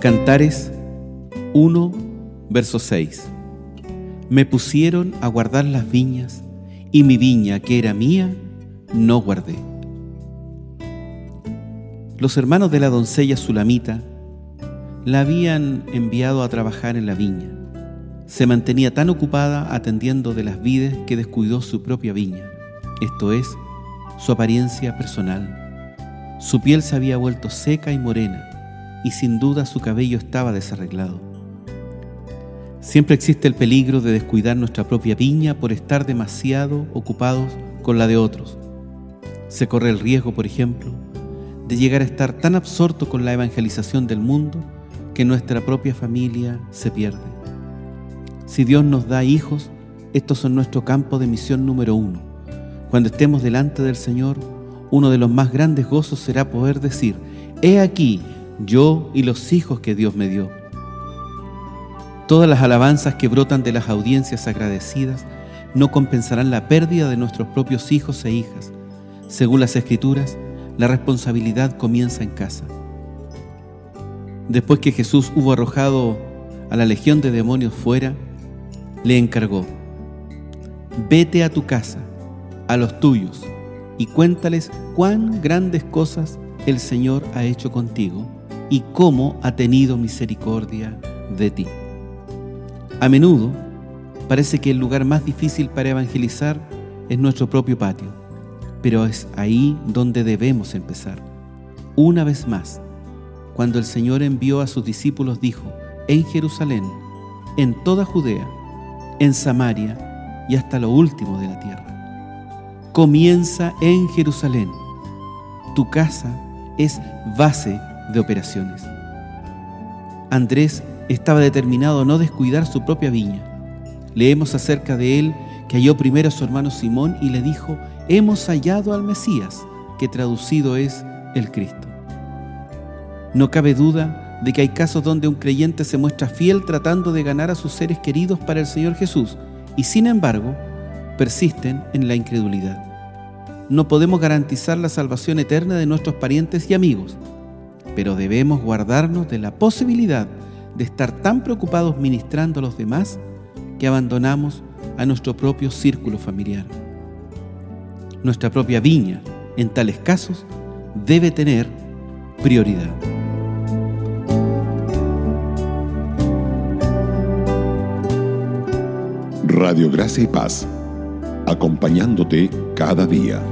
Cantares 1, verso 6. Me pusieron a guardar las viñas, y mi viña, que era mía, no guardé. Los hermanos de la doncella Sulamita la habían enviado a trabajar en la viña. Se mantenía tan ocupada atendiendo de las vides que descuidó su propia viña, esto es, su apariencia personal. Su piel se había vuelto seca y morena, y sin duda su cabello estaba desarreglado. Siempre existe el peligro de descuidar nuestra propia viña por estar demasiado ocupados con la de otros. Se corre el riesgo, por ejemplo, de llegar a estar tan absorto con la evangelización del mundo que nuestra propia familia se pierde. Si Dios nos da hijos, estos son nuestro campo de misión número uno. Cuando estemos delante del Señor, uno de los más grandes gozos será poder decir, he aquí yo y los hijos que Dios me dio. Todas las alabanzas que brotan de las audiencias agradecidas no compensarán la pérdida de nuestros propios hijos e hijas. Según las Escrituras, la responsabilidad comienza en casa. Después que Jesús hubo arrojado a la legión de demonios fuera, le encargó, vete a tu casa, a los tuyos, y cuéntales cuán grandes cosas el Señor ha hecho contigo y cómo ha tenido misericordia de ti. A menudo parece que el lugar más difícil para evangelizar es nuestro propio patio, pero es ahí donde debemos empezar. Una vez más, cuando el Señor envió a sus discípulos dijo, en Jerusalén, en toda Judea, en Samaria y hasta lo último de la tierra. Comienza en Jerusalén. Tu casa es base de operaciones. Andrés estaba determinado a no descuidar su propia viña. Leemos acerca de él que halló primero a su hermano Simón y le dijo, hemos hallado al Mesías, que traducido es el Cristo. No cabe duda de que hay casos donde un creyente se muestra fiel tratando de ganar a sus seres queridos para el Señor Jesús y sin embargo persisten en la incredulidad. No podemos garantizar la salvación eterna de nuestros parientes y amigos, pero debemos guardarnos de la posibilidad de estar tan preocupados ministrando a los demás que abandonamos a nuestro propio círculo familiar. Nuestra propia viña, en tales casos, debe tener prioridad. Radio Gracia y Paz, acompañándote cada día.